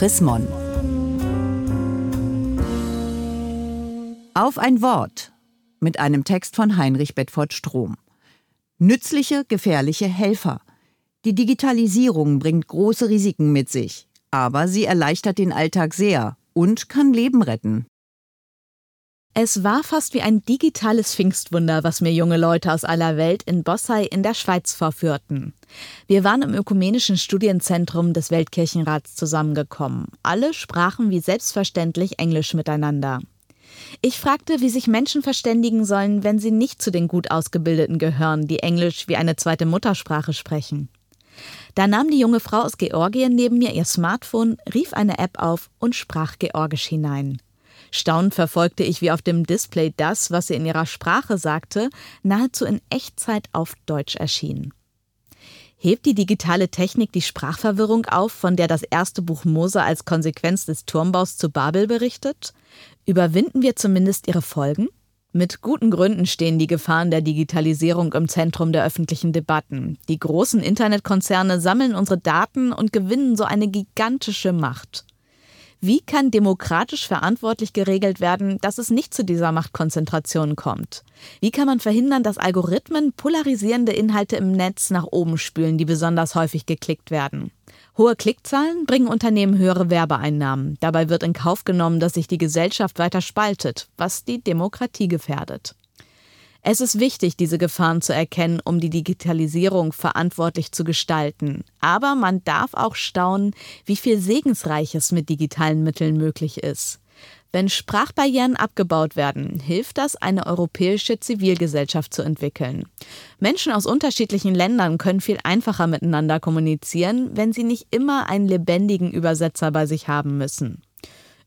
Chris Mon. Auf ein Wort mit einem Text von Heinrich Bedford Strom. Nützliche, gefährliche Helfer. Die Digitalisierung bringt große Risiken mit sich, aber sie erleichtert den Alltag sehr und kann Leben retten. Es war fast wie ein digitales Pfingstwunder, was mir junge Leute aus aller Welt in Bossai in der Schweiz vorführten. Wir waren im ökumenischen Studienzentrum des Weltkirchenrats zusammengekommen. Alle sprachen wie selbstverständlich Englisch miteinander. Ich fragte, wie sich Menschen verständigen sollen, wenn sie nicht zu den gut ausgebildeten gehören, die Englisch wie eine zweite Muttersprache sprechen. Da nahm die junge Frau aus Georgien neben mir ihr Smartphone, rief eine App auf und sprach Georgisch hinein. Staunend verfolgte ich, wie auf dem Display das, was sie in ihrer Sprache sagte, nahezu in Echtzeit auf Deutsch erschien. Hebt die digitale Technik die Sprachverwirrung auf, von der das erste Buch Mose als Konsequenz des Turmbaus zu Babel berichtet? Überwinden wir zumindest ihre Folgen? Mit guten Gründen stehen die Gefahren der Digitalisierung im Zentrum der öffentlichen Debatten. Die großen Internetkonzerne sammeln unsere Daten und gewinnen so eine gigantische Macht. Wie kann demokratisch verantwortlich geregelt werden, dass es nicht zu dieser Machtkonzentration kommt? Wie kann man verhindern, dass Algorithmen polarisierende Inhalte im Netz nach oben spülen, die besonders häufig geklickt werden? Hohe Klickzahlen bringen Unternehmen höhere Werbeeinnahmen. Dabei wird in Kauf genommen, dass sich die Gesellschaft weiter spaltet, was die Demokratie gefährdet. Es ist wichtig, diese Gefahren zu erkennen, um die Digitalisierung verantwortlich zu gestalten. Aber man darf auch staunen, wie viel Segensreiches mit digitalen Mitteln möglich ist. Wenn Sprachbarrieren abgebaut werden, hilft das, eine europäische Zivilgesellschaft zu entwickeln. Menschen aus unterschiedlichen Ländern können viel einfacher miteinander kommunizieren, wenn sie nicht immer einen lebendigen Übersetzer bei sich haben müssen.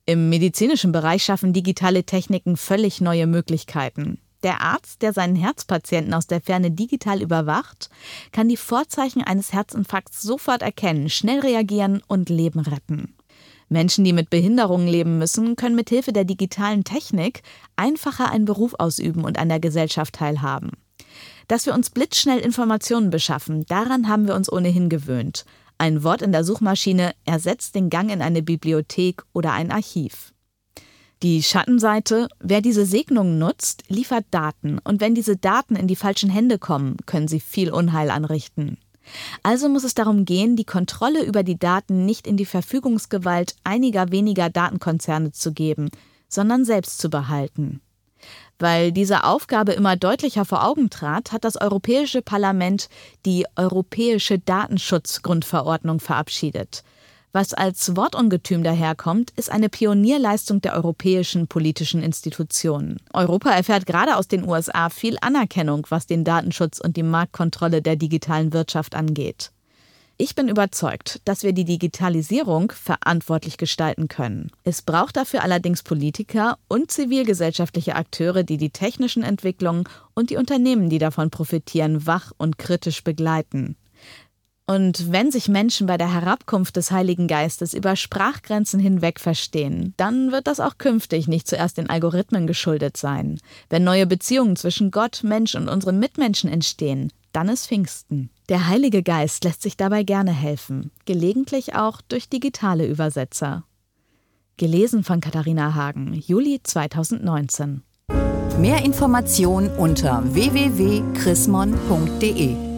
Im medizinischen Bereich schaffen digitale Techniken völlig neue Möglichkeiten. Der Arzt, der seinen Herzpatienten aus der Ferne digital überwacht, kann die Vorzeichen eines Herzinfarkts sofort erkennen, schnell reagieren und Leben retten. Menschen, die mit Behinderungen leben müssen, können mit Hilfe der digitalen Technik einfacher einen Beruf ausüben und an der Gesellschaft teilhaben. Dass wir uns blitzschnell Informationen beschaffen, daran haben wir uns ohnehin gewöhnt. Ein Wort in der Suchmaschine ersetzt den Gang in eine Bibliothek oder ein Archiv. Die Schattenseite, wer diese Segnung nutzt, liefert Daten und wenn diese Daten in die falschen Hände kommen, können sie viel Unheil anrichten. Also muss es darum gehen, die Kontrolle über die Daten nicht in die Verfügungsgewalt einiger weniger Datenkonzerne zu geben, sondern selbst zu behalten. Weil diese Aufgabe immer deutlicher vor Augen trat, hat das Europäische Parlament die Europäische Datenschutzgrundverordnung verabschiedet. Was als Wortungetüm daherkommt, ist eine Pionierleistung der europäischen politischen Institutionen. Europa erfährt gerade aus den USA viel Anerkennung, was den Datenschutz und die Marktkontrolle der digitalen Wirtschaft angeht. Ich bin überzeugt, dass wir die Digitalisierung verantwortlich gestalten können. Es braucht dafür allerdings Politiker und zivilgesellschaftliche Akteure, die die technischen Entwicklungen und die Unternehmen, die davon profitieren, wach und kritisch begleiten. Und wenn sich Menschen bei der Herabkunft des Heiligen Geistes über Sprachgrenzen hinweg verstehen, dann wird das auch künftig nicht zuerst den Algorithmen geschuldet sein. Wenn neue Beziehungen zwischen Gott, Mensch und unseren Mitmenschen entstehen, dann ist Pfingsten. Der Heilige Geist lässt sich dabei gerne helfen, gelegentlich auch durch digitale Übersetzer. Gelesen von Katharina Hagen, Juli 2019. Mehr Informationen unter www.chrismon.de